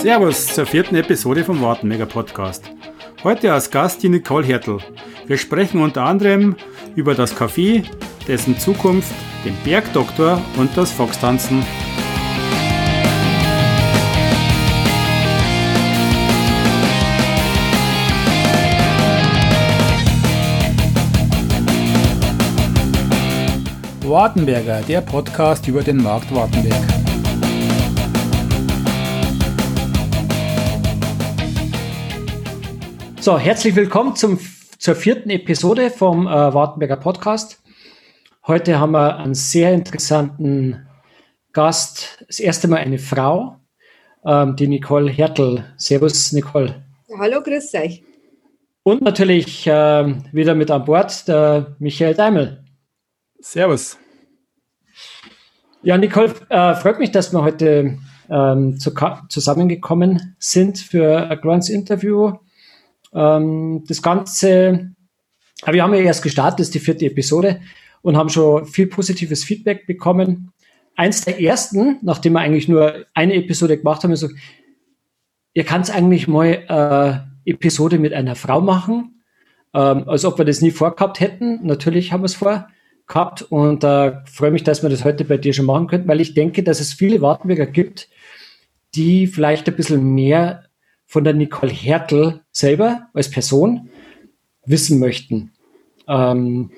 Servus zur vierten Episode vom Wartenmega Podcast. Heute als Gast die Nicole Hertel. Wir sprechen unter anderem über das Café, dessen Zukunft, den Bergdoktor und das Foxtanzen. Wartenberger, der Podcast über den Markt Wartenberg. So, herzlich willkommen zum, zur vierten Episode vom äh, Wartenberger Podcast. Heute haben wir einen sehr interessanten Gast. Das erste Mal eine Frau, ähm, die Nicole Hertel. Servus, Nicole. Hallo, grüß euch. Und natürlich äh, wieder mit an Bord der Michael Daimel. Servus. Ja, Nicole, äh, freut mich, dass wir heute ähm, zu, zusammengekommen sind für ein kleines Interview. Ähm, das Ganze, wir haben ja erst gestartet, das ist die vierte Episode und haben schon viel positives Feedback bekommen. Eins der ersten, nachdem wir eigentlich nur eine Episode gemacht haben, ist so, ihr könnt eigentlich mal äh, Episode mit einer Frau machen, ähm, als ob wir das nie vorgehabt hätten. Natürlich haben wir es vor gehabt und äh, freue mich, dass wir das heute bei dir schon machen könnten, weil ich denke, dass es viele Wartenberger gibt, die vielleicht ein bisschen mehr von der Nicole Hertel selber als Person wissen möchten. Ähm,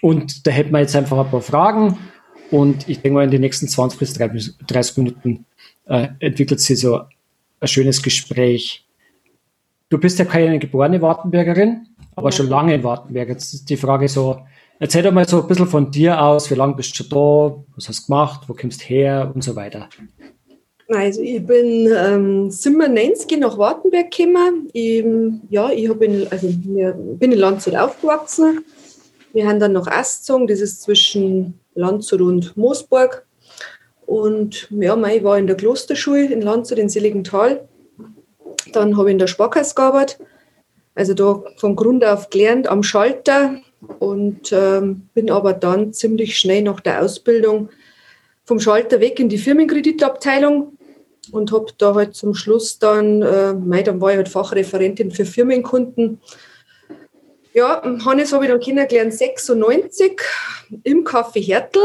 und da hätten wir jetzt einfach ein paar Fragen und ich denke mal, in den nächsten 20 bis 30 Minuten äh, entwickelt sich so ein schönes Gespräch. Du bist ja keine geborene Wartenbergerin, aber schon lange in Wartenberg. Jetzt ist die Frage so, Erzähl doch mal so ein bisschen von dir aus, wie lange bist du da, was hast du gemacht, wo kommst du her und so weiter. Also ich bin ähm, 97 nach Wartenberg gekommen. Ich, ja, ich in, also wir, bin in Landshut aufgewachsen. Wir haben dann nach Astzogen, das ist zwischen Landshut und Moosburg. Und ja, ich war in der Klosterschule in Landshut in Seligenthal. Dann habe ich in der Sparkasse gearbeitet. Also da von Grund auf gelernt am Schalter, und ähm, bin aber dann ziemlich schnell nach der Ausbildung vom Schalter weg in die Firmenkreditabteilung und habe da halt zum Schluss dann, äh, mei, dann war ich halt Fachreferentin für Firmenkunden. Ja, Hannes habe ich dann kennengelernt 96 im Café Hertel.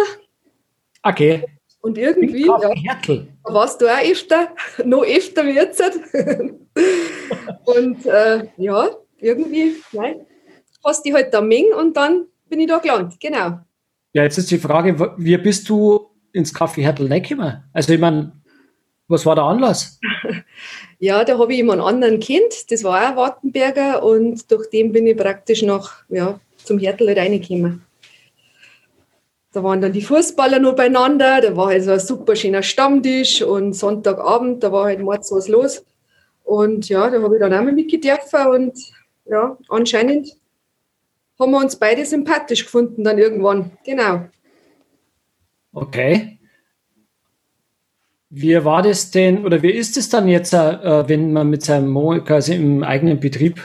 Okay. Und irgendwie, ja, Hertel. da warst du auch öfter, noch öfter wie jetzt. und äh, ja, irgendwie, nein, hast die halt da Ming und dann bin ich da gelandet, genau. Ja, jetzt ist die Frage, wie bist du ins Café Hertel gekommen? Also ich meine, was war der Anlass? ja, da habe ich immer einen anderen Kind, das war auch Wartenberger und durch den bin ich praktisch noch ja, zum Hertel reingekommen. Da waren dann die Fußballer noch beieinander, da war halt so ein super schöner Stammtisch und Sonntagabend, da war halt morgens was los. Und ja, da habe ich dann auch mal mitgedürfen und ja, anscheinend haben wir uns beide sympathisch gefunden dann irgendwann. Genau. Okay. Wie war das denn, oder wie ist es dann jetzt, äh, wenn man mit seinem Mo quasi im eigenen Betrieb,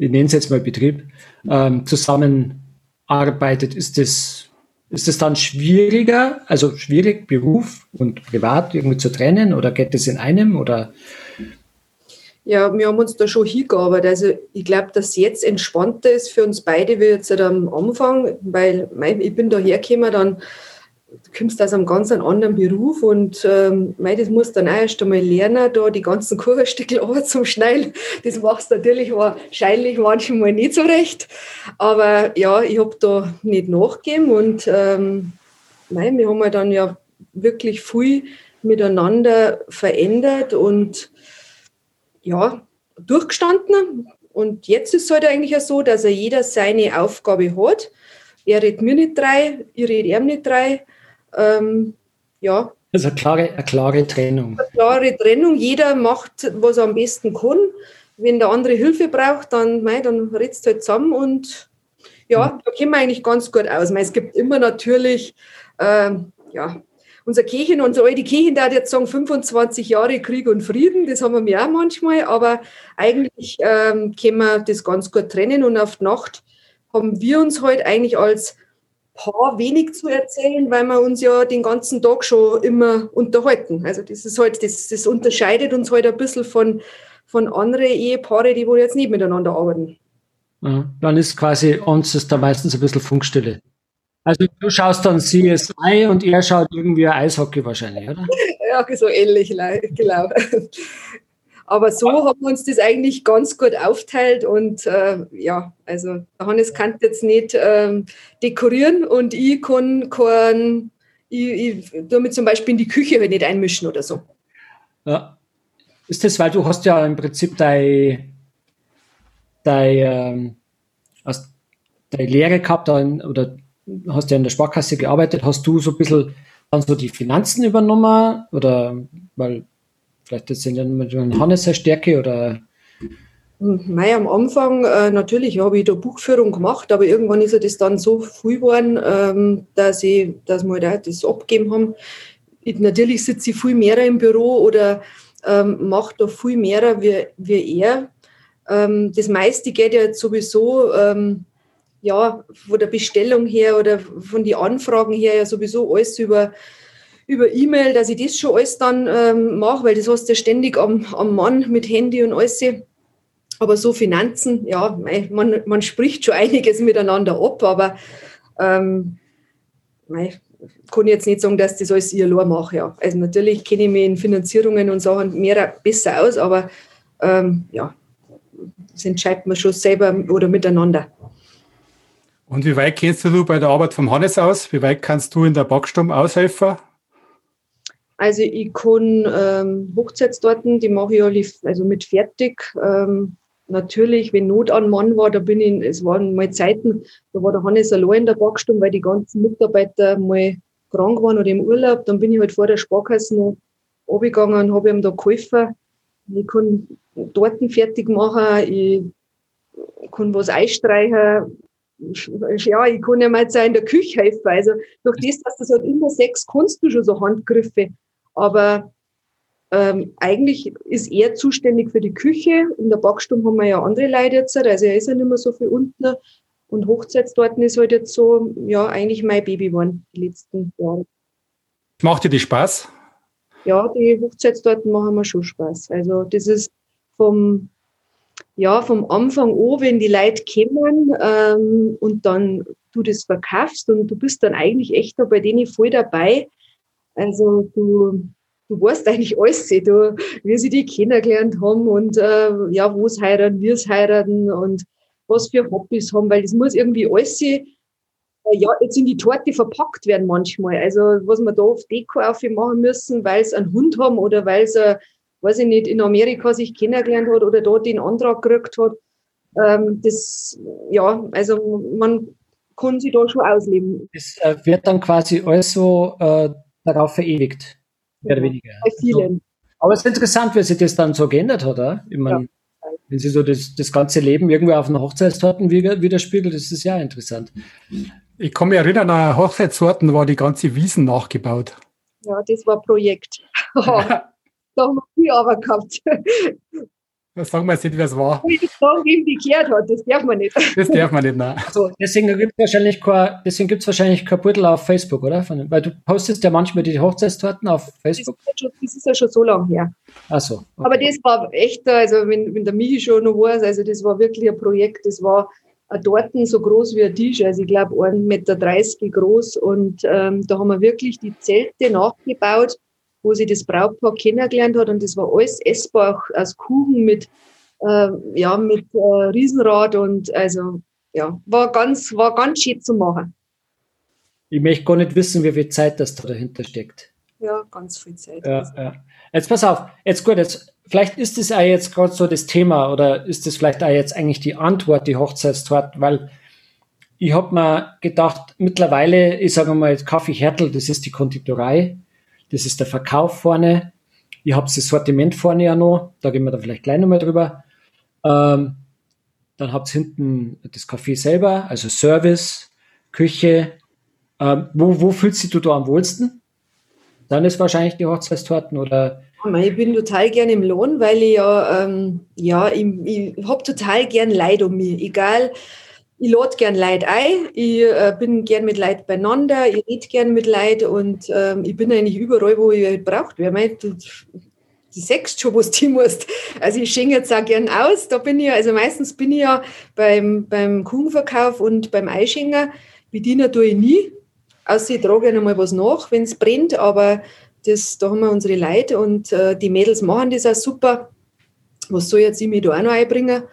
ich nenne es jetzt mal Betrieb, ähm, zusammenarbeitet? Ist das, ist das dann schwieriger, also schwierig, Beruf und Privat irgendwie zu trennen oder geht das in einem oder ja, wir haben uns da schon hingearbeitet. Also ich glaube, dass jetzt entspannter ist für uns beide wie jetzt am Anfang, weil mein, ich bin da hergekommen, dann du kommst aus einem ganz anderen Beruf und ähm, mein, das musst du dann auch erst einmal lernen, da die ganzen Kuchenstücke zum Schneiden. Das machst du natürlich wahrscheinlich manchmal nicht so recht. Aber ja, ich habe da nicht nachgegeben und ähm, mein, wir haben ja dann ja wirklich viel miteinander verändert und ja, durchgestanden. Und jetzt ist es halt eigentlich so, dass er jeder seine Aufgabe hat. Er redet mir nicht drei, ich rede ihm nicht drei. Ähm, ja. Also eine klare, eine klare Trennung. Eine klare Trennung. Jeder macht, was er am besten kann. Wenn der andere Hilfe braucht, dann, mei, dann redst du halt zusammen und ja, mhm. da kommen wir eigentlich ganz gut aus. Mei, es gibt immer natürlich ähm, ja, unser Kirchen, unsere alte Kirchen, da jetzt sagen 25 Jahre Krieg und Frieden, das haben wir auch manchmal, aber eigentlich ähm, können wir das ganz gut trennen und auf die Nacht haben wir uns halt eigentlich als Paar wenig zu erzählen, weil wir uns ja den ganzen Tag schon immer unterhalten. Also das ist halt, das, das unterscheidet uns halt ein bisschen von, von anderen Ehepaare, die wohl jetzt nicht miteinander arbeiten. Ja, dann ist quasi uns ist da meistens ein bisschen Funkstille. Also du schaust dann CSI und er schaut irgendwie Eishockey wahrscheinlich, oder? Ja, so ähnlich, genau. Aber so haben wir uns das eigentlich ganz gut aufteilt und äh, ja, also der Hannes kann jetzt nicht ähm, dekorieren und ich kann kein, ich, ich damit zum Beispiel in die Küche halt nicht einmischen oder so. Ja. Ist das, weil du hast ja im Prinzip dein, dein, ähm, hast deine Lehre gehabt oder hast ja in der Sparkasse gearbeitet, hast du so ein bisschen dann so die Finanzen übernommen oder weil vielleicht das sind ja mit Hannes eine Stärke oder Mei, am Anfang äh, natürlich habe ich da Buchführung gemacht, aber irgendwann ist das dann so viel geworden, ähm, dass, ich, dass wir da das abgegeben haben. Ich, natürlich sitze ich viel mehr im Büro oder ähm, mache da viel mehr wie, wie er. Ähm, das meiste geht ja sowieso ähm, ja, von der Bestellung her oder von den Anfragen her ja sowieso alles über über E-Mail, dass ich das schon alles dann ähm, mache, weil das hast du ja ständig am, am Mann mit Handy und alles. Aber so Finanzen, ja, man, man spricht schon einiges miteinander ab, aber ähm, mei, kann ich jetzt nicht sagen, dass das alles ich allein mache. Ja. Also natürlich kenne ich mich in Finanzierungen und Sachen mehr besser aus, aber ähm, ja, das entscheidet man schon selber oder miteinander. Und wie weit kennst du bei der Arbeit vom Hannes aus? Wie weit kannst du in der Backstube aushelfen? Also ich kann ähm, Hochzeitstorten, die mache ich alle also mit fertig. Ähm, natürlich, wenn Not an Mann war, da bin ich, es waren mal Zeiten, da war der Hannes allein in der Backstube, weil die ganzen Mitarbeiter mal krank waren oder im Urlaub. Dann bin ich halt vor der Sparkasse noch runtergegangen und habe ihm da geholfen. Ich kann Torten fertig machen, ich kann was einstreichen, ja, ich kann ja mal jetzt in der Küche helfen. Also durch das, dass das halt immer sechs kannst du schon so Handgriffe. Aber ähm, eigentlich ist er zuständig für die Küche. In der Backstube haben wir ja andere Leute jetzt, also er ist ja nicht mehr so viel unten. Und Hochzeitstorten ist halt jetzt so, ja, eigentlich mein Baby geworden, die letzten Jahre. Macht dir die Spaß? Ja, die Hochzeitstorten machen mir schon Spaß. Also das ist vom, ja, vom Anfang an, wenn die Leute kommen ähm, und dann du das verkaufst und du bist dann eigentlich echt da bei denen voll dabei. Also du, du weißt eigentlich alles, du, wie sie die kennengelernt haben und äh, ja, wo es heiraten, wie es heiraten und was für Hobbys haben, weil das muss irgendwie alles äh, ja, jetzt in die Torte verpackt werden manchmal. Also was wir da auf Deko aufmachen müssen, weil sie einen Hund haben oder weil sie weiß ich nicht, in Amerika sich kennengelernt hat oder dort den Antrag gekriegt hat. Ähm, das, ja, also man kann sich da schon ausleben. Es äh, wird dann quasi also äh, darauf verewigt, mehr oder weniger. Bei vielen. Also, aber es ist interessant, wie sich das dann so geändert hat. Oder? Ich meine, ja. wenn sie so das, das ganze Leben irgendwie auf einer Hochzeitstorten widerspiegelt, das ist ja interessant. Ich kann mich erinnern, an Hochzeitssorten war die ganze Wiesen nachgebaut. Ja, das war Projekt. da haben wir viel Arbeit gehabt. Das sagen wir jetzt nicht, wer es war. Wie das Song irgendwie gekehrt hat, das darf man nicht. Das darf man nicht, nein. Also deswegen gibt es wahrscheinlich kein, deswegen gibt's wahrscheinlich kein Beutel auf Facebook, oder? Von, weil du postest ja manchmal die Hochzeitstorten auf Facebook. Das ist, schon, das ist ja schon so lange her. Ach so. Okay. Aber das war echt, also wenn, wenn der Michi schon noch weiß, also das war wirklich ein Projekt, das war ein Torten so groß wie ein Tisch, also ich glaube 1,30 Meter groß und ähm, da haben wir wirklich die Zelte nachgebaut wo sie das Brautpaar kennengelernt hat und das war alles essbar aus Kuchen mit, äh, ja, mit äh, Riesenrad und also ja, war ganz, war ganz schön zu machen. Ich möchte gar nicht wissen, wie viel Zeit das da dahinter steckt. Ja, ganz viel Zeit. Ja, ja. Jetzt pass auf, jetzt gut, jetzt, vielleicht ist das auch jetzt gerade so das Thema oder ist das vielleicht auch jetzt eigentlich die Antwort, die Hochzeitstorte, weil ich habe mir gedacht, mittlerweile, ich sage mal, Kaffee Hertel, das ist die Konditorei, das ist der Verkauf vorne. Ihr habt das Sortiment vorne ja noch. Da gehen wir da vielleicht gleich nochmal drüber. Ähm, dann habt ihr hinten das Café selber, also Service, Küche. Ähm, wo, wo fühlst du da am wohlsten? Dann ist wahrscheinlich die Hochzeitstorten oder ich bin total gern im Lohn, weil ich ja, ähm, ja, ich, ich habe total gern Leid um mich. Egal, ich lade gern Leute ein, ich äh, bin gern mit Leuten beieinander, ich rede gern mit Leuten und ähm, ich bin eigentlich überall, wo ich halt braucht werde. Du, du sagst schon, was du musst. Also ich schenke jetzt auch gern aus. Da bin ich ja, also meistens bin ich ja beim, beim Kuchenverkauf und beim Eischenken. Bedienen tue ich nie. Außer ich trage einmal was nach, wenn es brennt, aber das, da haben wir unsere Leute und äh, die Mädels machen das auch super. Was soll jetzt ich mich da auch noch einbringen?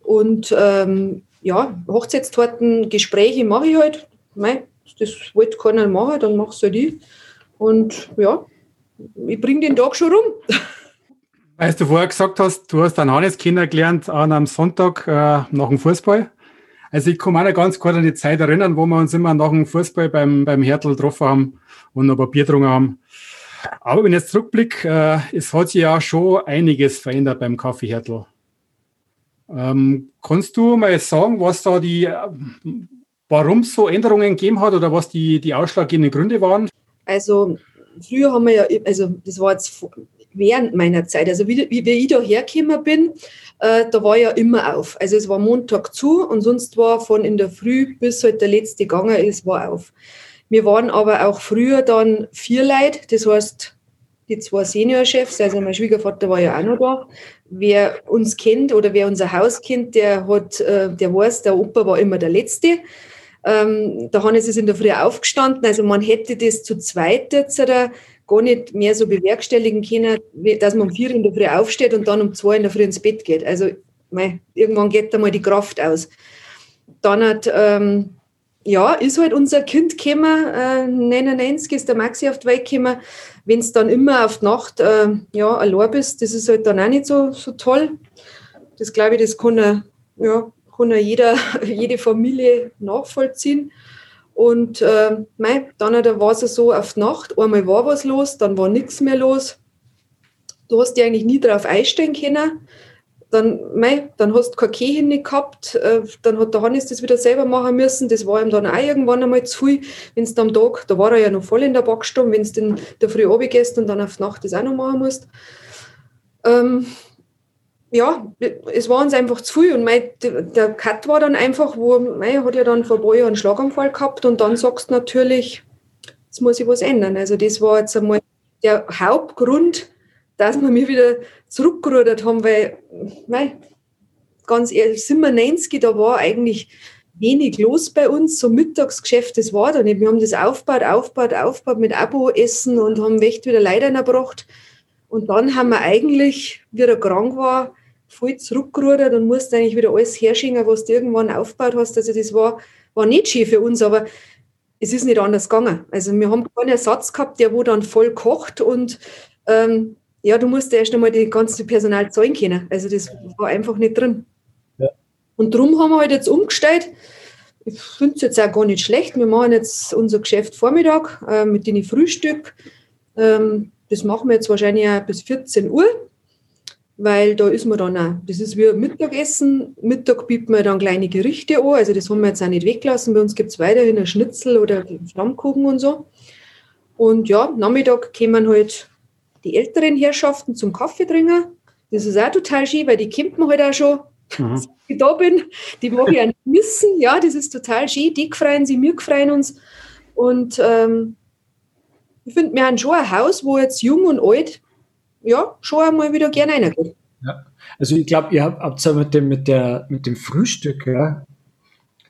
Und ähm, ja, Hochzeitstorten, Gespräche mache ich halt. Mei, das wollte keiner machen, dann mach's halt ich. Und ja, ich bringe den Tag schon rum. Weil du vorher gesagt hast, du hast einen Hannes kennengelernt an einem Sonntag äh, nach dem Fußball. Also ich kann mich auch ganz gut an die Zeit erinnern, wo wir uns immer nach dem Fußball beim, beim Hertel getroffen haben und noch ein paar Bier getrunken haben. Aber wenn ich jetzt zurückblicke, äh, es hat sich ja schon einiges verändert beim Kaffee Hertel. Ähm, kannst du mal sagen, was da die, warum es so Änderungen gegeben hat oder was die, die ausschlaggebenden Gründe waren? Also früher haben wir ja, also das war jetzt während meiner Zeit, also wie, wie, wie ich da hergekommen bin, äh, da war ja immer auf. Also es war Montag zu und sonst war von in der Früh bis halt der letzte gegangen ist, war auf. Wir waren aber auch früher dann vier Leute, das heißt die zwei Seniorchefs, also mein Schwiegervater war ja auch noch da. Wer uns kennt oder wer unser Haus kennt, der hat, äh, der weiß, der Opa war immer der Letzte. Ähm, der Hannes ist in der Früh aufgestanden, also man hätte das zu zweit jetzt gar nicht mehr so bewerkstelligen können, dass man um vier in der Früh aufsteht und dann um zwei in der Früh ins Bett geht. Also mei, irgendwann geht da mal die Kraft aus. Dann hat ähm, ja, ist halt unser Kind gekommen, äh, 99 ist der Maxi auf die Welt gekommen. Wenn es dann immer auf die Nacht äh, ja, allein bist, das ist halt dann auch nicht so, so toll. Das glaube ich, das kann, ja, kann er jeder, jede Familie nachvollziehen. Und äh, mei, dann war es so auf die Nacht, einmal war was los, dann war nichts mehr los. Du hast dich eigentlich nie darauf einstellen können dann, mei, dann hast du keine Kehin nicht gehabt, äh, dann hat der Hannes das wieder selber machen müssen, das war ihm dann auch irgendwann einmal zu viel, wenn du am Tag, da war er ja noch voll in der Backstube, wenn du der Früh gehst und dann auf die Nacht das auch noch machen musst. Ähm, ja, es war uns einfach zu viel und mein, der Cut war dann einfach, wo, mein, hat ja dann vor ein paar Jahren einen Schlaganfall gehabt und dann sagst du natürlich, jetzt muss ich was ändern. Also das war jetzt einmal der Hauptgrund, dass wir mir wieder zurückgerudert haben, weil, mei, ganz ehrlich, sind wir 90, da war eigentlich wenig los bei uns, so Mittagsgeschäft, das war da nicht. Wir haben das aufgebaut, aufgebaut, aufgebaut mit Abo-Essen und haben echt wieder Leute erbracht. Und dann haben wir eigentlich, wie er krank war, voll zurückgerudert und mussten eigentlich wieder alles herschicken, was du irgendwann aufgebaut hast. Also das war, war nicht schön für uns, aber es ist nicht anders gegangen. Also wir haben keinen Ersatz gehabt, der wo dann voll kocht und ähm, ja, du musst erst einmal die ganze Personal zahlen können. Also das war einfach nicht drin. Ja. Und darum haben wir halt jetzt umgestellt. Ich finde es jetzt auch gar nicht schlecht. Wir machen jetzt unser Geschäft Vormittag äh, mit den Frühstück. Ähm, das machen wir jetzt wahrscheinlich auch bis 14 Uhr, weil da ist man dann auch. Das ist wie Mittagessen. Mittag bieten wir dann kleine Gerichte an. Also das haben wir jetzt auch nicht weggelassen. Bei uns gibt es weiterhin ein Schnitzel oder Stammkuchen und so. Und ja, Nachmittag kommen halt die älteren Herrschaften zum Kaffee trinken. Das ist auch total schön, weil die kennt man halt auch schon, mhm. ich da bin. Die mag ich auch nicht missen. Ja, das ist total schön. Die freuen sich, wir freuen uns. Und ähm, ich finde, wir haben schon ein Haus, wo jetzt jung und alt ja, schon einmal wieder gerne reingeht. Ja. Also ich glaube, ihr habt ja mit dem, mit, der, mit dem Frühstück, ja,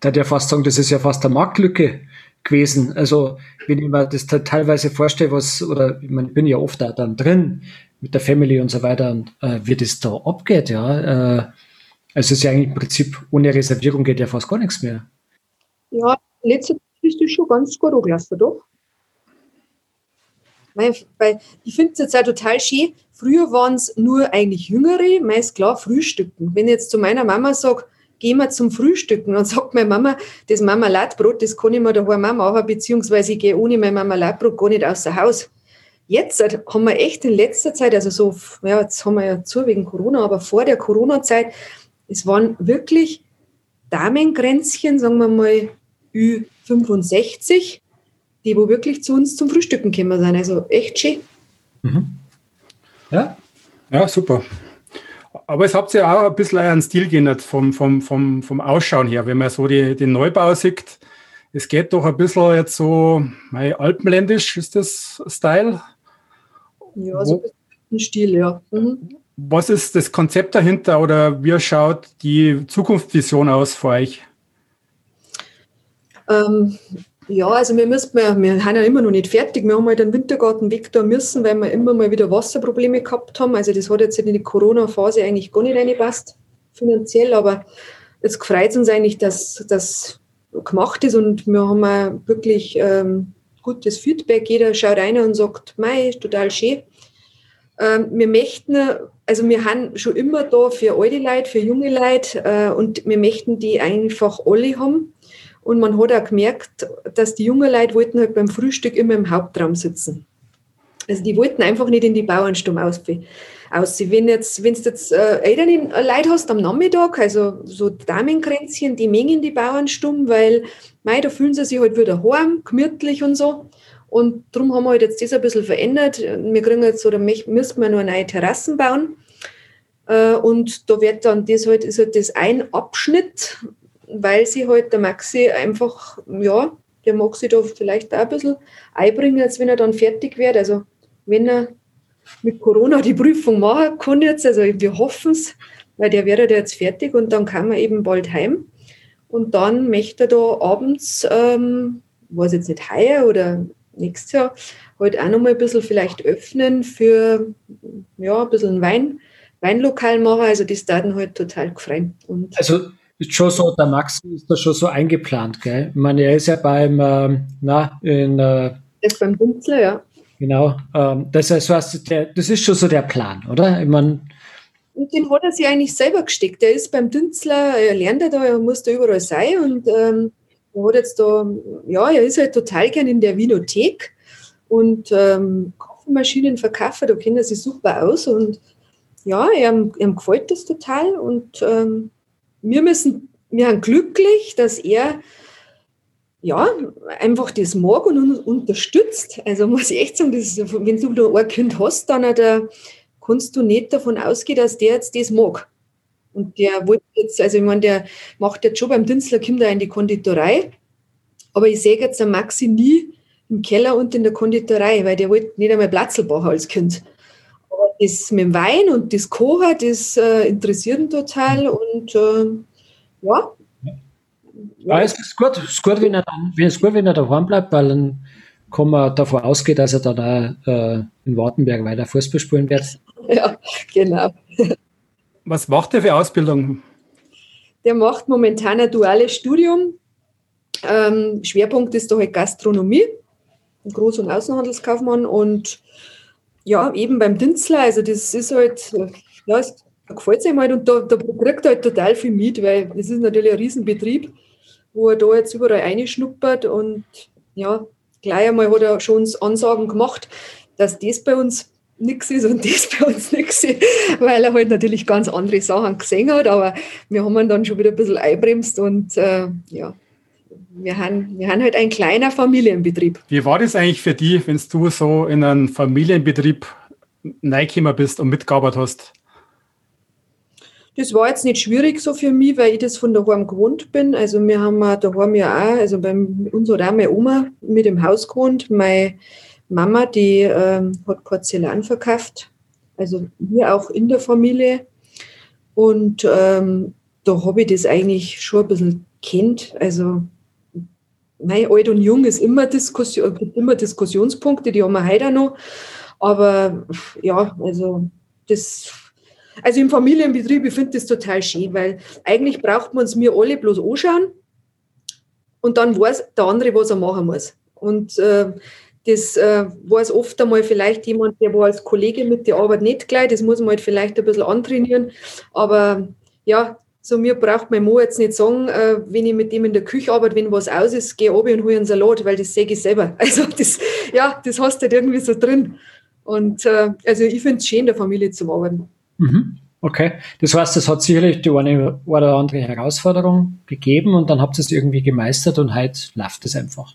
da der fast sagen, das ist ja fast eine Marktlücke gewesen. Also wenn ich mir das teilweise vorstelle, was, oder ich, meine, ich bin ja oft da dann drin mit der Family und so weiter, und, äh, wie das da abgeht, ja. Äh, also es ist ja eigentlich im Prinzip ohne Reservierung geht ja fast gar nichts mehr. Ja, letzte ist das schon ganz gut angelassen, doch. Ich finde es jetzt auch total schön. Früher waren es nur eigentlich Jüngere, meist klar Frühstücken. Wenn ich jetzt zu meiner Mama sage, gehen wir zum Frühstücken. Und sagt meine Mama, das Marmeladbrot, das kann ich mir daheim auch machen, beziehungsweise ich gehe ohne mein Marmeladbrot gar nicht außer Haus. Jetzt haben wir echt in letzter Zeit, also so, ja, jetzt haben wir ja zu wegen Corona, aber vor der Corona-Zeit, es waren wirklich Damengrenzchen, sagen wir mal Ü65, die wo wirklich zu uns zum Frühstücken gekommen sind. Also echt schön. Mhm. Ja? Ja, super. Aber es habt ja auch ein bisschen einen Stil geändert vom, vom, vom, vom Ausschauen her, wenn man so die, den Neubau sieht. Es geht doch ein bisschen jetzt so, mein, alpenländisch ist das Style. Ja, so ein Stil, ja. Mhm. Was ist das Konzept dahinter oder wie schaut die Zukunftsvision aus für euch? Ähm, ja, also wir müssen, wir, wir haben ja immer noch nicht fertig. Wir haben halt den Wintergarten weg da müssen, weil wir immer mal wieder Wasserprobleme gehabt haben. Also das hat jetzt in die Corona-Phase eigentlich gar nicht reingepasst, finanziell, aber jetzt freut es uns eigentlich, dass das gemacht ist und wir haben auch wirklich ähm, gutes Feedback. Jeder schaut rein und sagt, mei, total schön. Ähm, wir möchten, also wir haben schon immer da für alte Leute, für junge Leute äh, und wir möchten die einfach alle haben. Und man hat auch gemerkt, dass die jungen Leute wollten halt beim Frühstück immer im Hauptraum sitzen. Also die wollten einfach nicht in die Bauernstumm ausziehen. Wenn jetzt, wenn du jetzt äh, ältere Leute hast am Nachmittag, also so Damenkränzchen, die mengen die Bauernstumm, weil mei, da fühlen sie sich halt wieder warm, gemütlich und so. Und darum haben wir halt jetzt das ein bisschen verändert. Wir kriegen jetzt oder müssen wir noch neue Terrassen bauen. Äh, und da wird dann das halt, ist halt das ein Abschnitt, weil sie halt der Maxi einfach, ja, der mag sich da vielleicht auch ein bisschen einbringen, als wenn er dann fertig wird. Also wenn er mit Corona die Prüfung machen kann jetzt, also wir hoffen es, weil der wäre jetzt fertig und dann kann man eben bald heim. Und dann möchte er da abends, ähm, weiß jetzt nicht heuer oder nächstes Jahr halt auch nochmal ein bisschen vielleicht öffnen für ja, ein bisschen Wein, Weinlokal machen. Also das Daten halt total gefreut. Also ist schon so, der Max ist da schon so eingeplant, gell? Ich meine, er ist ja beim, ähm, na, in. Äh, ist beim Bunzler, ja. Genau. Ähm, das, heißt, was, der, das ist schon so der Plan, oder? Ich meine. Und den hat er sich eigentlich selber gesteckt. Der ist beim Dünzler, er lernt er da, er muss da überall sein und ähm, er hat jetzt da, ja, er ist halt total gern in der Winothek und ähm, Kaffeemaschinen verkaufen, da kennt er sich super aus und ja, ihm, ihm gefällt das total und ähm, wir müssen, wir sind glücklich, dass er ja, einfach das mag und uns unterstützt. Also muss ich echt sagen, das wenn du da ein Kind hast, dann da kannst du nicht davon ausgehen, dass der jetzt das mag. Und der wollte jetzt, also ich meine, der macht jetzt schon beim Dünstler, kommt er in die Konditorei. Aber ich sehe jetzt den Maxi nie im Keller und in der Konditorei, weil der wollte nicht einmal Platzl bauen als Kind. Das mit dem Wein und das Kochen, das äh, interessiert ihn total und äh, ja. Ja, es ist gut, es ist gut, wenn er dann, es gut, wenn er daheim bleibt, weil dann kann man davon ausgehen, dass er dann auch äh, in Wartenberg weiter Fußball spielen wird. Ja, genau. Was macht er für Ausbildung? Der macht momentan ein duales Studium. Ähm, Schwerpunkt ist da halt Gastronomie, Groß- und Außenhandelskaufmann und ja, eben beim Dünzler, also das ist halt, ja, es gefällt ihm halt und da, da kriegt er halt total viel mit, weil das ist natürlich ein Riesenbetrieb, wo er da jetzt überall reinschnuppert und ja, gleich einmal hat er schon Ansagen gemacht, dass das bei uns nichts ist und das bei uns nichts ist, weil er halt natürlich ganz andere Sachen gesehen hat, aber wir haben ihn dann schon wieder ein bisschen einbremst und äh, ja, wir haben, wir haben halt ein kleiner Familienbetrieb. Wie war das eigentlich für dich, wenn du so in einen Familienbetrieb reingekommen bist und mitgearbeitet hast? Das war jetzt nicht schwierig so für mich, weil ich das von daheim gewohnt bin. Also wir haben daheim ja auch, also bei uns hat auch meine Oma mit im Haus gewohnt. Meine Mama, die ähm, hat Porzellan verkauft, also wir auch in der Familie. Und ähm, da habe ich das eigentlich schon ein bisschen kennt. Also mein alt und jung ist immer Diskussion, gibt immer Diskussionspunkte, die haben wir heute auch noch. Aber ja, also das, also im Familienbetrieb, ich finde das total schön, weil eigentlich braucht man es mir alle bloß anschauen und dann weiß der andere, was er machen muss. Und äh, das äh, weiß oft einmal vielleicht jemand, der war als Kollege mit der Arbeit nicht gleich. Das muss man halt vielleicht ein bisschen antrainieren. Aber ja, so mir braucht mein Mo jetzt nicht sagen, äh, wenn ich mit dem in der Küche arbeite, wenn was aus ist, gehe oben und hole einen Salat, weil das sehe ich selber. Also das, ja, das hast du halt irgendwie so drin. Und äh, also ich finde es schön, der Familie zu arbeiten. Mhm. Okay, das heißt, es hat sicherlich die eine oder andere Herausforderung gegeben und dann habt ihr es irgendwie gemeistert und heute läuft es einfach.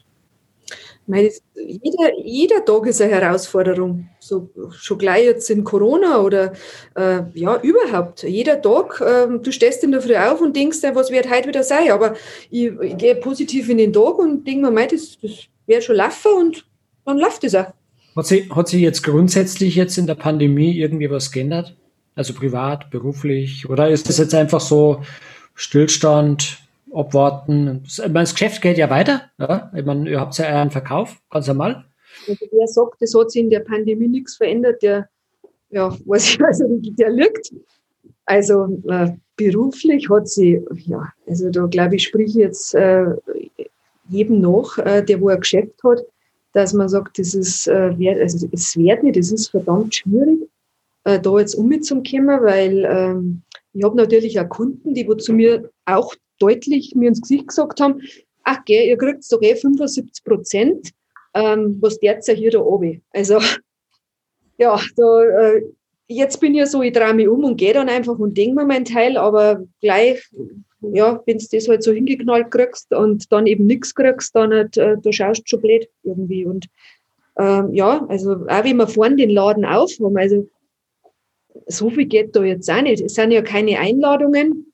Meine, jeder, jeder Tag ist eine Herausforderung. So, schon gleich jetzt in Corona oder äh, ja, überhaupt. Jeder Tag, äh, du stehst in der Früh auf und denkst, was wird heute wieder sein. Aber ich, ich gehe positiv in den Tag und denke mir, das, das wird schon laufen und dann läuft es auch. Hat sich, hat sich jetzt grundsätzlich jetzt in der Pandemie irgendwie was geändert? Also privat, beruflich? Oder ist das jetzt einfach so Stillstand, abwarten? Das Geschäft geht ja weiter. Ja? Ich meine, ihr habt ja einen Verkauf, ganz normal. Also wer sagt, das hat sich in der Pandemie nichts verändert, der, ja, weiß ich, also der lügt. Also äh, beruflich hat sie, ja, also da glaube ich, sprich jetzt äh, jedem noch, äh, der wo ein Geschäft hat, dass man sagt, das ist, äh, wert, also es wird nicht, das ist verdammt schwierig, äh, da jetzt umzukommen, weil ähm, ich habe natürlich auch Kunden, die wo zu mir auch deutlich mir ins Gesicht gesagt haben, ach gell, ihr kriegt doch eh 75 Prozent, ähm, was derzeit hier da oben. Also ja, da, äh, jetzt bin ich so, ich drehe mich um und gehe dann einfach und denke mir meinen Teil, aber gleich ja, wenn du das halt so hingeknallt kriegst und dann eben nichts kriegst, dann halt, äh, du schaust schon blöd irgendwie. Und ähm, ja, also auch wenn wir vorne den Laden aufhaben, also so viel geht da jetzt auch nicht. Es sind ja keine Einladungen.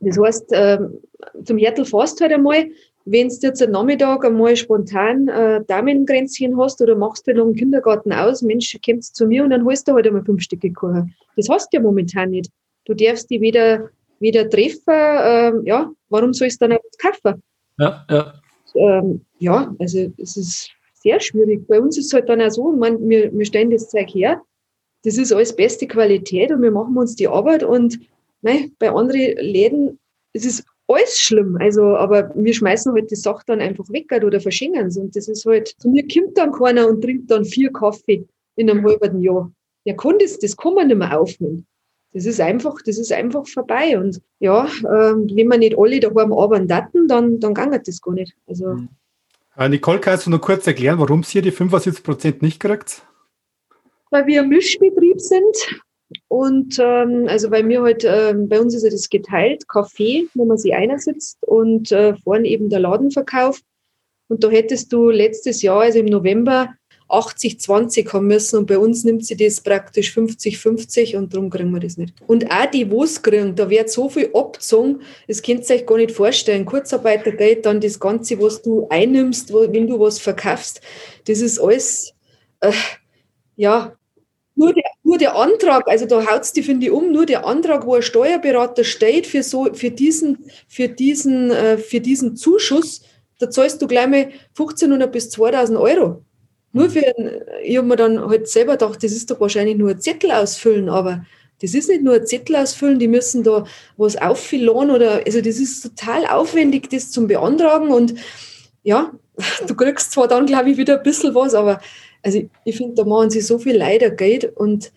Das heißt, ähm, zum Hertel fährst halt einmal, wenn du jetzt am Nachmittag einmal spontan äh, Damengrenzchen hast oder machst du noch einen Kindergarten aus, Mensch, kommst zu mir und dann holst du halt einmal fünf Stücke Kuchen. Das hast du ja momentan nicht. Du darfst die weder wieder treffen, ähm, ja, warum soll ich es dann auch kaufen? Ja, ja. Ähm, ja, also es ist sehr schwierig. Bei uns ist es halt dann auch so, man, wir, wir stellen das Zeug her, das ist alles beste Qualität und wir machen uns die Arbeit und nein, bei anderen Läden es ist alles schlimm. Also, aber wir schmeißen halt die Sache dann einfach weg oder verschenken es. Und das ist halt, zu mir kommt dann keiner und trinkt dann vier Kaffee in einem halben Jahr. Der kann das, das kann man nicht mehr aufnehmen das ist einfach, das ist einfach vorbei. Und ja, ähm, wenn wir nicht alle daheim arbeiten daten, dann, dann ging das gar nicht. Also, mhm. äh, Nicole, kannst du noch kurz erklären, warum sie die 75 Prozent nicht kriegt? Weil wir ein Mischbetrieb sind. Und ähm, also bei mir halt, äh, bei uns ist ja das geteilt, Kaffee, wo man sich einer sitzt und äh, vorne eben der Ladenverkauf. Und da hättest du letztes Jahr, also im November, 80-20 haben müssen und bei uns nimmt sie das praktisch 50-50 und darum kriegen wir das nicht. Und auch die, wo es kriegen, da wird so viel abgezogen, das könnt ihr euch gar nicht vorstellen. Kurzarbeitergeld, dann das Ganze, was du einnimmst, wenn du was verkaufst, das ist alles, äh, ja, nur der, nur der Antrag, also da haut es die, finde ich, um, nur der Antrag, wo ein Steuerberater steht für, so, für, diesen, für, diesen, äh, für diesen Zuschuss, da zahlst du gleich mal 1500 bis 2000 Euro. Nur für, ich habe mir dann halt selber gedacht, das ist doch wahrscheinlich nur ein Zettel ausfüllen, aber das ist nicht nur ein Zettel ausfüllen, die müssen da was auffüllen oder, also das ist total aufwendig, das zum Beantragen und ja, du kriegst zwar dann, glaube ich, wieder ein bisschen was, aber also ich finde, da machen sie so viel leider Geld und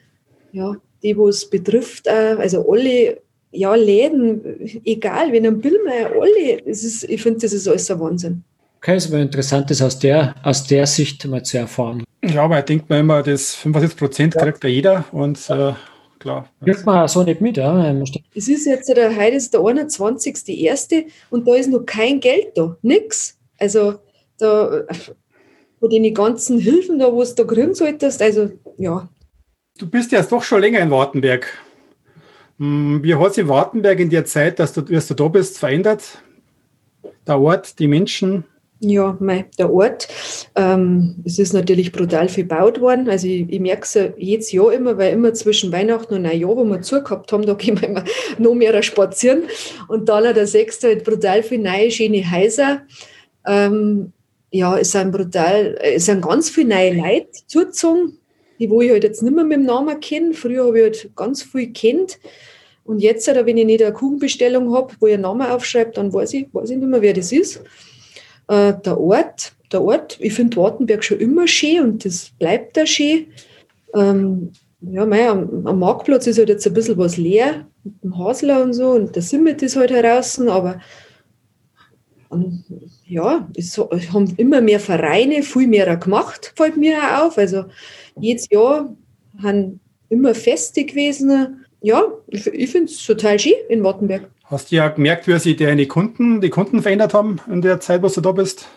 ja, die, wo es betrifft, also alle, ja, Läden, egal, wenn ein Billmeier, alle, das ist, ich finde, das ist alles ein Wahnsinn. Okay, es wäre interessant, das aus der, aus der Sicht mal zu erfahren. Ja, aber ich denke mal immer, das 75 Prozent ja. kriegt ja jeder und äh, klar. Kriegt man so nicht mit, ja. Es ist jetzt, der, heute ist der 21.01. und da ist noch kein Geld da, nix. Also da, von den ganzen Hilfen da, wo du da kriegen solltest, also ja. Du bist ja doch schon länger in Wartenberg. Hm, wie hat sich Wartenberg in der Zeit, dass du, dass du da bist, verändert? Der Ort, die Menschen? Ja, mei, der Ort. Ähm, es ist natürlich brutal viel gebaut worden. Also ich, ich merke es ja jedes Jahr immer, weil immer zwischen Weihnachten und Neujahr, wo wir zugehabt haben, da gehen wir immer noch mehr spazieren. Und dann der sechste halt brutal viele neue, schöne Häuser. Ähm, ja, es sind brutal, es sind ganz viele neue Leute zugezogen, die wo ich halt jetzt nicht mehr mit dem Namen kenne. Früher habe ich halt ganz viel kennt. Und jetzt, wenn ich nicht eine Kuchenbestellung habe, wo ich einen Namen aufschreibe, dann weiß ich, weiß ich nicht mehr, wer das ist. Äh, der Ort, der Ort, ich finde Wartenberg schon immer schön und das bleibt da schön. Ähm, ja, mei, am, am, Marktplatz ist halt jetzt ein bisschen was leer, mit dem Hasler und so, und der Simmet ist halt heraus, aber und, ja, es haben immer mehr Vereine, viel mehr gemacht, fällt mir auch auf. Also jedes Jahr haben immer Feste gewesen. Ja, ich, ich finde es total schön in Wartenberg. Hast du ja gemerkt, wie sich deine Kunden, die Kunden verändert haben in der Zeit, wo du da bist?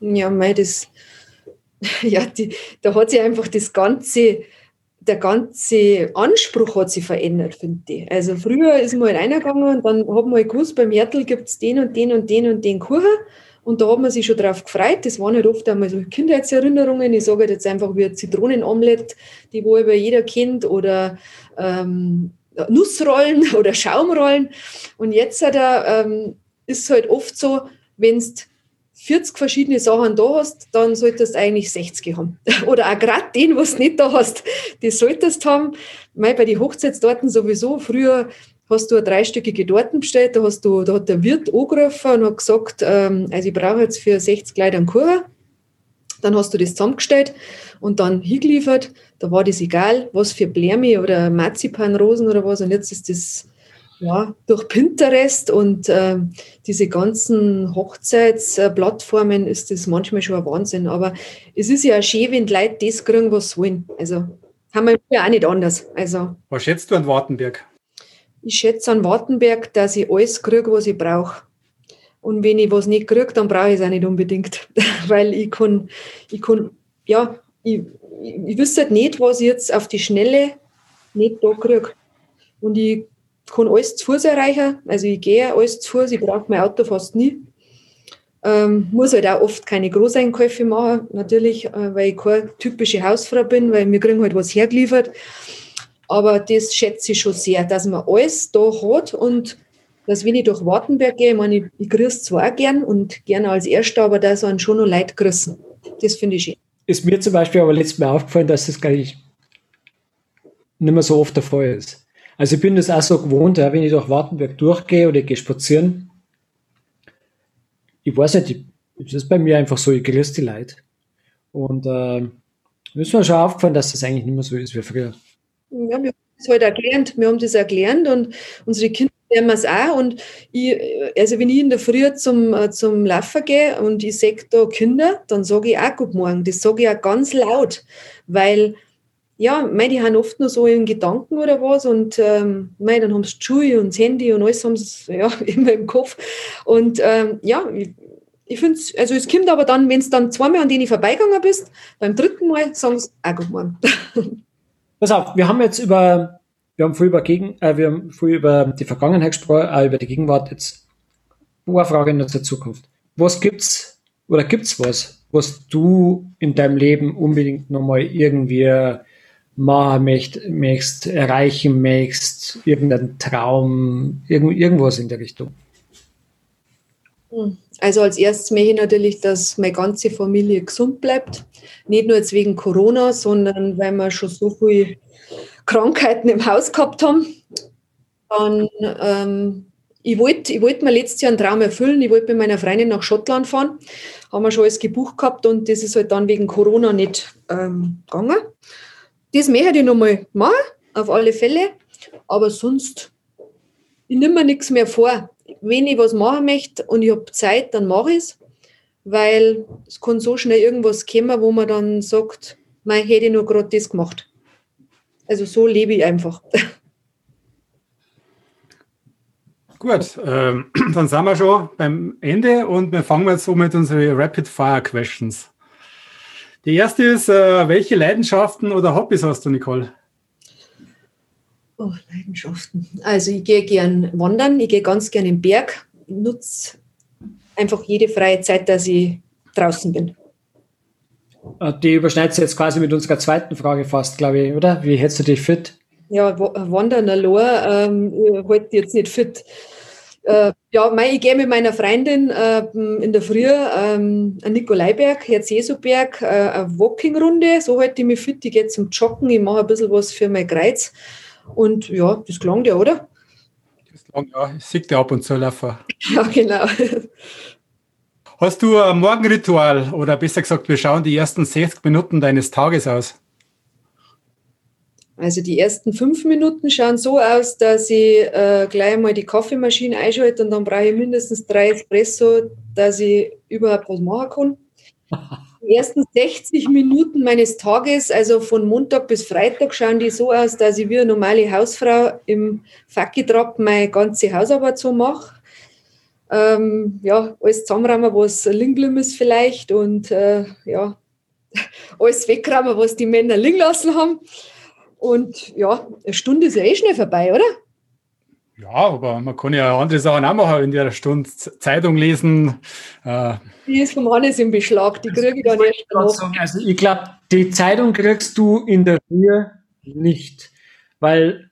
Ja, mei, das, ja, die, da hat sich einfach das ganze, der ganze Anspruch hat sich verändert, finde ich. Also früher ist man halt reingegangen und dann hat man halt gewusst, beim Hertel gibt es den und den und den und den Kuchen. Und da hat man sich schon drauf gefreut. Das waren halt oft einmal so Kindheitserinnerungen. Ich sage halt jetzt einfach wie ein Zitrohnenomelett, die wohl über jeder kennt, oder ähm, Nussrollen oder Schaumrollen. Und jetzt er, ähm, ist es halt oft so, wenn du 40 verschiedene Sachen da hast, dann solltest du eigentlich 60 haben. Oder auch gerade den, was du nicht da hast, die solltest du haben. Weil bei den Hochzeitstorten sowieso, früher hast du eine dreistöckige Torten bestellt, da, hast du, da hat der Wirt angerufen und hat gesagt, ähm, also ich brauche jetzt für 60 Leute einen Kuchen. Dann hast du das zusammengestellt und dann hingeliefert. Da war das egal, was für Blärme oder Marzipanrosen oder was. Und jetzt ist das ja, durch Pinterest und äh, diese ganzen Hochzeitsplattformen ist das manchmal schon ein Wahnsinn. Aber es ist ja auch schön, wenn die Leute das kriegen, was sie wollen. Also haben wir ja auch nicht anders. Also, was schätzt du an Wartenberg? Ich schätze an Wartenberg, dass ich alles kriege, was ich brauche. Und wenn ich was nicht kriege, dann brauche ich es auch nicht unbedingt. Weil ich kann, ich kann, ja, ich, ich wüsste halt nicht, was ich jetzt auf die Schnelle nicht da kriege. Und ich kann alles zu Fuß erreichen. Also ich gehe alles zu Fuß, ich brauche mein Auto fast nie. Ähm, muss halt auch oft keine Großeinkäufe machen, natürlich, äh, weil ich keine typische Hausfrau bin, weil wir kriegen halt was hergeliefert. Aber das schätze ich schon sehr, dass man alles da hat und dass wenn ich durch Wartenberg gehe, ich meine, ich, grüße zwar gern und gerne als Erster, aber da sollen schon noch Leute grüßen. Das finde ich schön. Ist mir zum Beispiel aber letztes Mal aufgefallen, dass das gar nicht, nicht mehr so oft der Fall ist. Also ich bin das auch so gewohnt, wenn ich durch Wartenberg durchgehe oder ich gehe spazieren. Ich weiß nicht, das ist bei mir einfach so, ich grüße die Leute. Und äh, mir ist mir schon aufgefallen, dass das eigentlich nicht mehr so ist wie früher. Ja, wir haben das halt erklärt. Wir haben das erklärt und unsere Kinder lernen es auch. Und ich, also wenn ich in der Früh zum, zum Laufen gehe und ich sehe da Kinder, dann sage ich auch Guten Morgen. Das sage ich auch ganz laut, weil ja, mei, die haben oft nur so in Gedanken oder was und ähm, mei, dann haben sie die Schuhe und das Handy und alles haben sie ja, immer im Kopf. Und ähm, ja, ich, ich finde es, also es kommt aber dann, wenn es dann zweimal an denen vorbeigegangen bist, beim dritten Mal sagen sie auch Guten Morgen. Pass auf, wir haben jetzt über, wir haben viel über Gegen, äh, wir haben viel über die Vergangenheit gesprochen, äh, über die Gegenwart. Jetzt eine Frage in der Zukunft. Was gibt's oder gibt's was, was du in deinem Leben unbedingt nochmal irgendwie machen möchtest, erreichen möchtest, irgendeinen Traum, irgend, irgendwas in der Richtung? Hm. Also als erstes möchte ich natürlich, dass meine ganze Familie gesund bleibt. Nicht nur jetzt wegen Corona, sondern weil wir schon so viele Krankheiten im Haus gehabt haben. Dann, ähm, ich wollte ich wollt mir letztes Jahr einen Traum erfüllen. Ich wollte mit meiner Freundin nach Schottland fahren. Haben wir schon alles gebucht gehabt und das ist halt dann wegen Corona nicht ähm, gegangen. Das möchte ich nochmal machen, auf alle Fälle. Aber sonst, ich nehme mir nichts mehr vor wenn ich was machen möchte und ich habe Zeit, dann mache ich es, weil es kann so schnell irgendwas kommen, wo man dann sagt, mein hätte ich nur gerade das gemacht. Also so lebe ich einfach. Gut, ähm, dann sind wir schon beim Ende und wir fangen jetzt so mit unseren Rapid Fire Questions. Die erste ist, äh, welche Leidenschaften oder Hobbys hast du, Nicole? Oh, Leidenschaften. Also ich gehe gern wandern, ich gehe ganz gern im Berg, nutze einfach jede freie Zeit, dass ich draußen bin. Äh, die überschneidet sich jetzt quasi mit unserer zweiten Frage fast, glaube ich, oder? Wie hältst du dich fit? Ja, Wandern allein ähm, halte jetzt nicht fit. Äh, ja, mein, ich gehe mit meiner Freundin äh, in der Früh ähm, an Nikolaiberg, Herz-Jesu-Berg, äh, eine Walking-Runde, so halte ich mich fit. Ich gehe zum Joggen, ich mache ein bisschen was für mein Kreuz und ja, das klang ja, oder? Das klang ja, ich sehe dir ab und zu laufen. Ja, genau. Hast du ein Morgenritual oder besser gesagt, wir schauen die ersten 60 Minuten deines Tages aus? Also die ersten fünf Minuten schauen so aus, dass ich äh, gleich mal die Kaffeemaschine einschalte und dann brauche ich mindestens drei Espresso, dass ich überhaupt was machen kann. Die ersten 60 Minuten meines Tages, also von Montag bis Freitag, schauen die so aus, dass ich wie eine normale Hausfrau im Fackeltrag meine ganze Hausarbeit so mache. Ähm, ja, alles zusammenräumen, was liegen ist vielleicht und äh, ja, alles wegräumen, was die Männer liegen lassen haben. Und ja, eine Stunde ist ja eh schnell vorbei, oder? Ja, aber man kann ja andere Sachen auch machen in der Stunde. Zeitung lesen. Äh. Die ist vom Hannes im Beschlag, die kriege ich dann erst noch. Also ich glaube, die Zeitung kriegst du in der Früh nicht, weil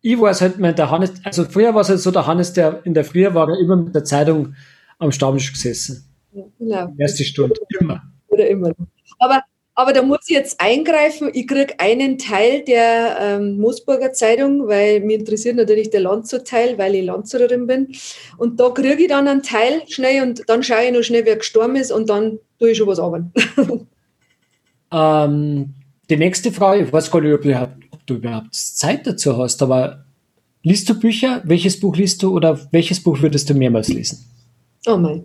ich weiß halt mit der Hannes, also früher war es halt so, der Hannes, der in der Früh war er immer mit der Zeitung am Stammtisch gesessen. Ja, genau. Erste Stunde, immer. Oder immer. Aber aber da muss ich jetzt eingreifen. Ich kriege einen Teil der ähm, Moosburger Zeitung, weil mir interessiert natürlich der Landshut-Teil, weil ich Landshutterin bin. Und da kriege ich dann einen Teil schnell und dann schaue ich noch schnell, wer gestorben ist und dann tue ich schon was arbeiten. ähm, die nächste Frage, ich weiß gar nicht, ob du, ob du überhaupt Zeit dazu hast, aber liest du Bücher? Welches Buch liest du oder welches Buch würdest du mehrmals lesen? Oh mein.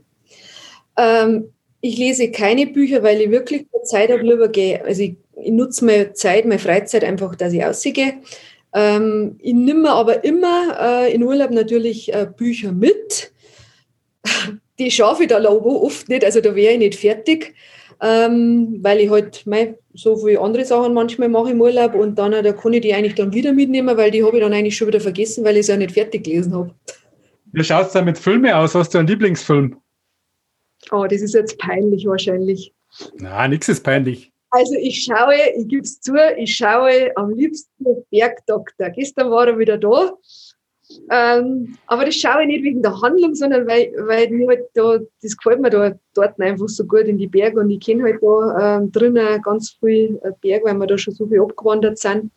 Ähm, ich lese keine Bücher, weil ich wirklich Zeit habe, lieber gehe. Also ich, ich nutze meine Zeit, meine Freizeit einfach, dass ich aussehe. Ähm, ich nehme aber immer äh, in Urlaub natürlich äh, Bücher mit. Die schaffe ich da oft nicht, also da wäre ich nicht fertig, ähm, weil ich halt mein, so viele andere Sachen manchmal mache im Urlaub und dann da kann ich die eigentlich dann wieder mitnehmen, weil die habe ich dann eigentlich schon wieder vergessen, weil ich sie ja nicht fertig gelesen habe. Wie schaut es da mit Filmen aus? Hast du einen Lieblingsfilm? Oh, das ist jetzt peinlich wahrscheinlich. Na, nichts ist peinlich. Also ich schaue, ich gebe es zu, ich schaue am liebsten Bergdoktor. Gestern war er wieder da. Ähm, aber das schaue ich nicht wegen der Handlung, sondern weil, weil mir halt da, das gefällt mir da dort einfach so gut in die Berge und ich kenne halt da ähm, drinnen ganz viel äh, Berg, weil wir da schon so viel abgewandert sind.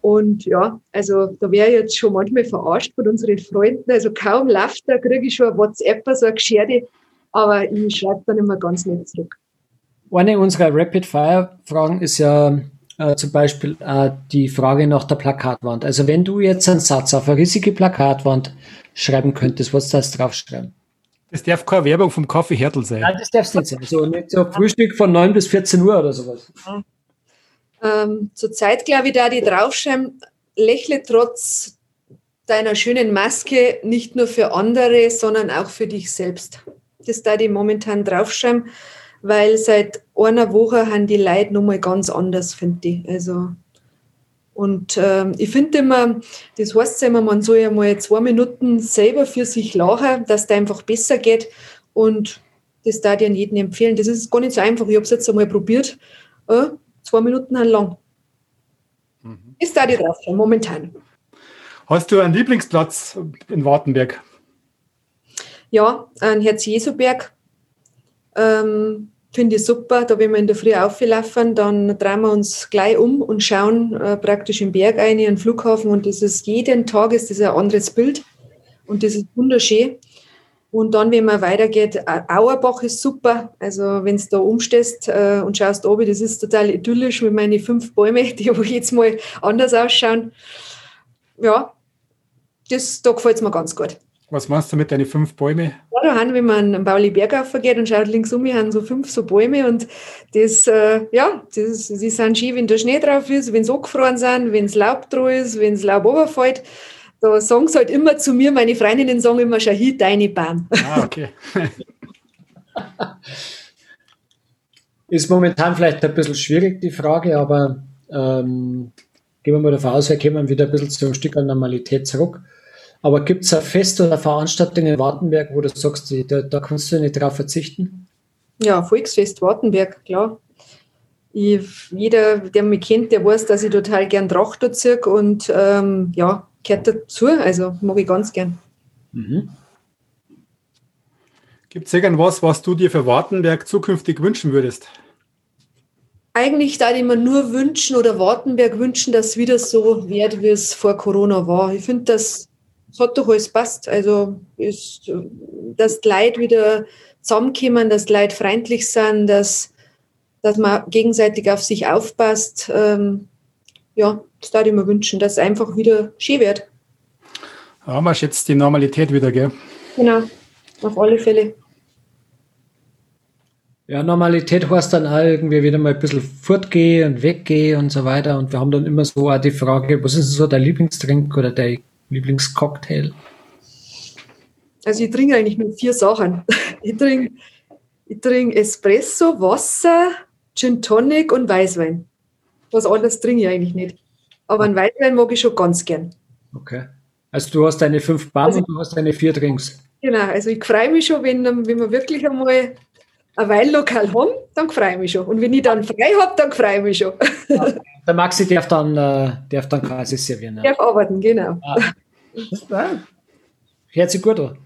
Und ja, also da wäre ich jetzt schon manchmal verarscht von unseren Freunden. Also kaum läuft da, kriege ich schon ein WhatsApp, so eine Gescherde, aber ich schreibe dann immer ganz nett zurück. Eine unserer Rapid-Fire-Fragen ist ja äh, zum Beispiel äh, die Frage nach der Plakatwand. Also wenn du jetzt einen Satz auf eine riesige Plakatwand schreiben könntest, was das draufschreiben? Das darf keine Werbung vom Kaffee Hertel sein. Nein, das darf es nicht sein. Also nicht so Frühstück von 9 bis 14 Uhr oder sowas. Ähm, Zurzeit glaube ich, da die draufschreiben, lächle trotz deiner schönen Maske nicht nur für andere, sondern auch für dich selbst. Das da die momentan draufschreiben, weil seit einer Woche haben die Leute nochmal ganz anders, finde ich. Also, und ähm, ich finde immer, das heißt immer, man soll ja mal zwei Minuten selber für sich lachen, dass es einfach besser geht. Und das da ich an jeden empfehlen. Das ist gar nicht so einfach. Ich habe es jetzt einmal probiert. Äh, zwei Minuten lang. Mhm. Ist da die drauf, momentan. Hast du einen Lieblingsplatz in Wartenberg? Ja, ein Herz-Jesu-Berg. Ähm, Finde ich super. Da, wenn wir in der Früh auflaufen, dann drehen wir uns gleich um und schauen äh, praktisch im Berg ein, in den Flughafen. Und das ist jeden Tag ist das ein anderes Bild. Und das ist wunderschön. Und dann, wenn man weitergeht, Auerbach ist super. Also, wenn du da umstehst äh, und schaust oben, das ist total idyllisch mit meinen fünf Bäumen, die aber jetzt mal anders ausschauen. Ja, das, da gefällt es mir ganz gut. Was machst du mit deinen fünf Bäumen? Ja, da haben, wenn man am Bauli Berg geht und schaut links um, wir haben so fünf so Bäume und das, äh, ja, das, die sind schön, wenn der Schnee drauf ist, wenn sie angefroren sind, wenn es Laub drauf ist, wenn es Laub runterfällt. Da sagen sie halt immer zu mir, meine Freundinnen sagen immer, schau hier, deine Bahn. Ah, okay. ist momentan vielleicht ein bisschen schwierig, die Frage, aber ähm, gehen wir mal davon aus, wir kommen wieder ein bisschen zu einem Stück an Normalität zurück. Aber gibt es ein Fest oder Veranstaltungen in Wartenberg, wo du sagst, da, da kannst du nicht drauf verzichten? Ja, Volksfest Wartenberg, klar. Ich, jeder, der mich kennt, der weiß, dass ich total gern Tracht ziehe und ähm, ja, gehört dazu. Also mag ich ganz gern. Mhm. Gibt es irgendwas, was du dir für Wartenberg zukünftig wünschen würdest? Eigentlich da ich mir nur wünschen oder Wartenberg wünschen, dass es wieder so wird, wie es vor Corona war. Ich finde, dass es hat doch alles passt. Also, ist, dass die Leute wieder zusammenkommen, dass die Leute freundlich sind, dass, dass man gegenseitig auf sich aufpasst. Ähm, ja, das würde ich mir wünschen, dass es einfach wieder schön wird. Ja, man schätzt die Normalität wieder, gell? Genau, auf alle Fälle. Ja, Normalität heißt dann auch irgendwie wieder mal ein bisschen fortgehen und weggehen und so weiter. Und wir haben dann immer so auch die Frage, was ist so der Lieblingstrink oder der Lieblingscocktail? Also ich trinke eigentlich nur vier Sachen. Ich trinke ich trink Espresso, Wasser, Gin Tonic und Weißwein. Was anderes trinke ich eigentlich nicht. Aber einen Weißwein mag ich schon ganz gern. Okay. Also du hast deine fünf Bar also, und du hast deine vier Drinks. Genau, also ich freue mich schon, wenn, wenn wir wirklich einmal ein Weinlokal haben, dann freue ich mich schon. Und wenn ich dann frei habe, dann freue ich mich schon. Ja, der Maxi darf dann, äh, darf dann quasi servieren. Ja. Darf arbeiten, genau. Ja. Hört sich gut an.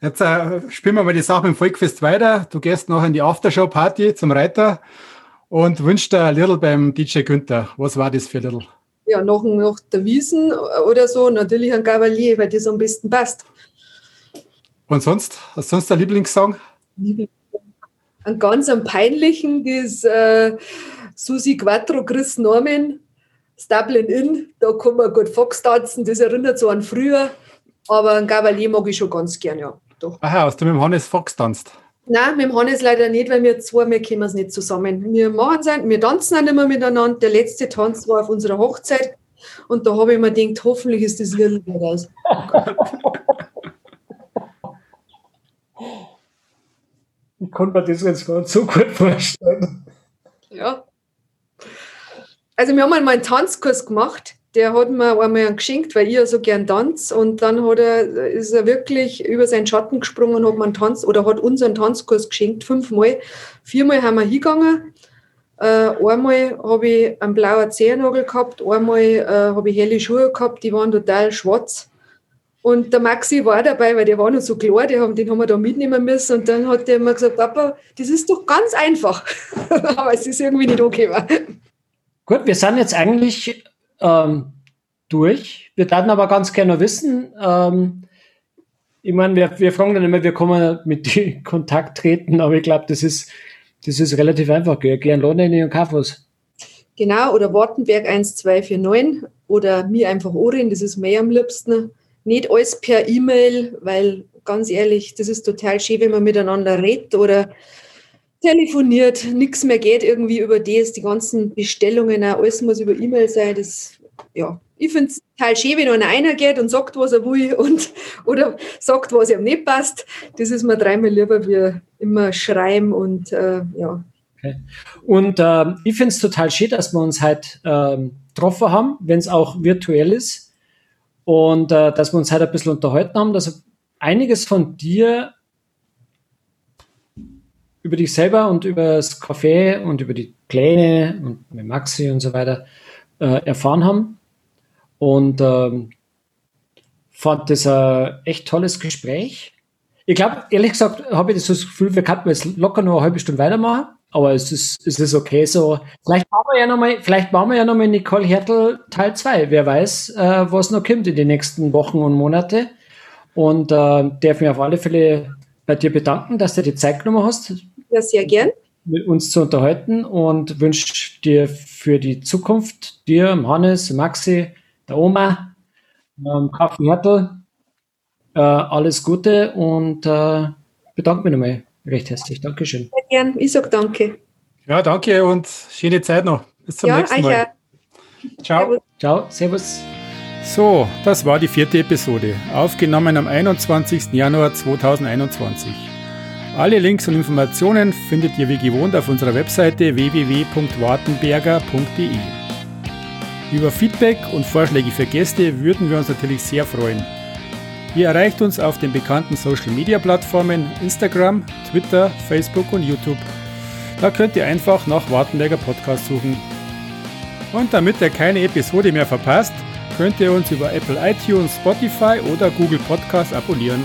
Jetzt äh, spielen wir mal die Sache im Volkfest weiter. Du gehst noch in die Aftershow-Party zum Reiter und wünschst dir ein Little beim DJ Günther. Was war das für ein Little? Ja, noch, noch der Wiesen oder so. Natürlich ein Gavalier, weil das am besten passt. Und sonst? Hast sonst ein Lieblingssong? Einen ganz einen peinlichen, das äh, Susi Quattro, Chris Norman, Dublin Inn. Da kann man gut Fox tanzen. Das erinnert so an früher. Aber ein Gavalier mag ich schon ganz gern, ja. Doch. Aha, hast du mit dem Hannes Fox tanzt? Nein, mit dem Hannes leider nicht, weil wir zwei, wir kommen es nicht zusammen. Wir machen sein, wir tanzen auch nicht mehr miteinander. Der letzte Tanz war auf unserer Hochzeit. Und da habe ich mir gedacht, hoffentlich ist das Lied nicht raus. ich konnte mir das jetzt gar nicht so gut vorstellen. Ja. Also wir haben einmal einen Tanzkurs gemacht der hat mir einmal geschenkt, weil ich ja so gern tanze. Und dann hat er, ist er wirklich über seinen Schatten gesprungen und hat einen Tanz oder hat uns einen Tanzkurs geschenkt, fünfmal. Viermal haben wir hingegangen. Äh, einmal habe ich einen blauen Zehennagel gehabt, einmal äh, habe ich helle Schuhe gehabt, die waren total schwarz. Und der Maxi war dabei, weil der war noch so klar, den haben, den haben wir da mitnehmen müssen. Und dann hat der immer gesagt, Papa, das ist doch ganz einfach. Aber es ist irgendwie nicht okay. Gut, wir sind jetzt eigentlich ähm, durch. Wir würden aber ganz gerne wissen, ähm, ich meine, wir, wir fragen dann immer, wir kommen mit in Kontakt treten, aber ich glaube, das ist, das ist relativ einfach. Wir erklären London und Kaffees. Genau, oder Wartenberg 1249 oder mir einfach Orin, das ist mir am liebsten. Nicht alles per E-Mail, weil ganz ehrlich, das ist total schön, wenn man miteinander redet oder telefoniert, nichts mehr geht irgendwie über das, die ganzen Bestellungen, alles muss über E-Mail sein. Das, ja, ich finde es total schön, wenn einer geht und sagt, was er will und, oder sagt, was ihm nicht passt. Das ist mir dreimal lieber, wie immer schreiben und äh, ja. Okay. Und äh, ich finde es total schön, dass wir uns halt ähm, getroffen haben, wenn es auch virtuell ist und äh, dass wir uns halt ein bisschen unterhalten haben, dass einiges von dir über dich selber und über das Café und über die Pläne und mit Maxi und so weiter äh, erfahren haben. Und ähm, fand das ein echt tolles Gespräch. Ich glaube, ehrlich gesagt, habe ich das, Gefühl, wir könnten jetzt locker nur eine halbe Stunde weitermachen. Aber es ist, es ist okay so. Vielleicht machen wir ja nochmal, vielleicht machen wir ja nochmal Nicole Hertel Teil 2. Wer weiß, äh, was noch kommt in den nächsten Wochen und Monate. Und äh, darf mich auf alle Fälle bei dir bedanken, dass du die Zeit genommen hast. Ja, sehr gern. Mit uns zu unterhalten und wünsche dir für die Zukunft, dir, Hannes, Maxi, der Oma, ähm, Kaffee Hertel, äh, alles Gute und äh, bedanke mich nochmal recht herzlich. Dankeschön. Sehr gern. Ich sage danke. Ja, danke und schöne Zeit noch. Bis zum ja, nächsten Mal. Ja. Ciao. Ciao. Servus. So, das war die vierte Episode, aufgenommen am 21. Januar 2021. Alle Links und Informationen findet ihr wie gewohnt auf unserer Webseite www.wartenberger.de. Über Feedback und Vorschläge für Gäste würden wir uns natürlich sehr freuen. Ihr erreicht uns auf den bekannten Social Media Plattformen Instagram, Twitter, Facebook und YouTube. Da könnt ihr einfach nach Wartenberger Podcast suchen. Und damit ihr keine Episode mehr verpasst, könnt ihr uns über Apple iTunes, Spotify oder Google Podcast abonnieren.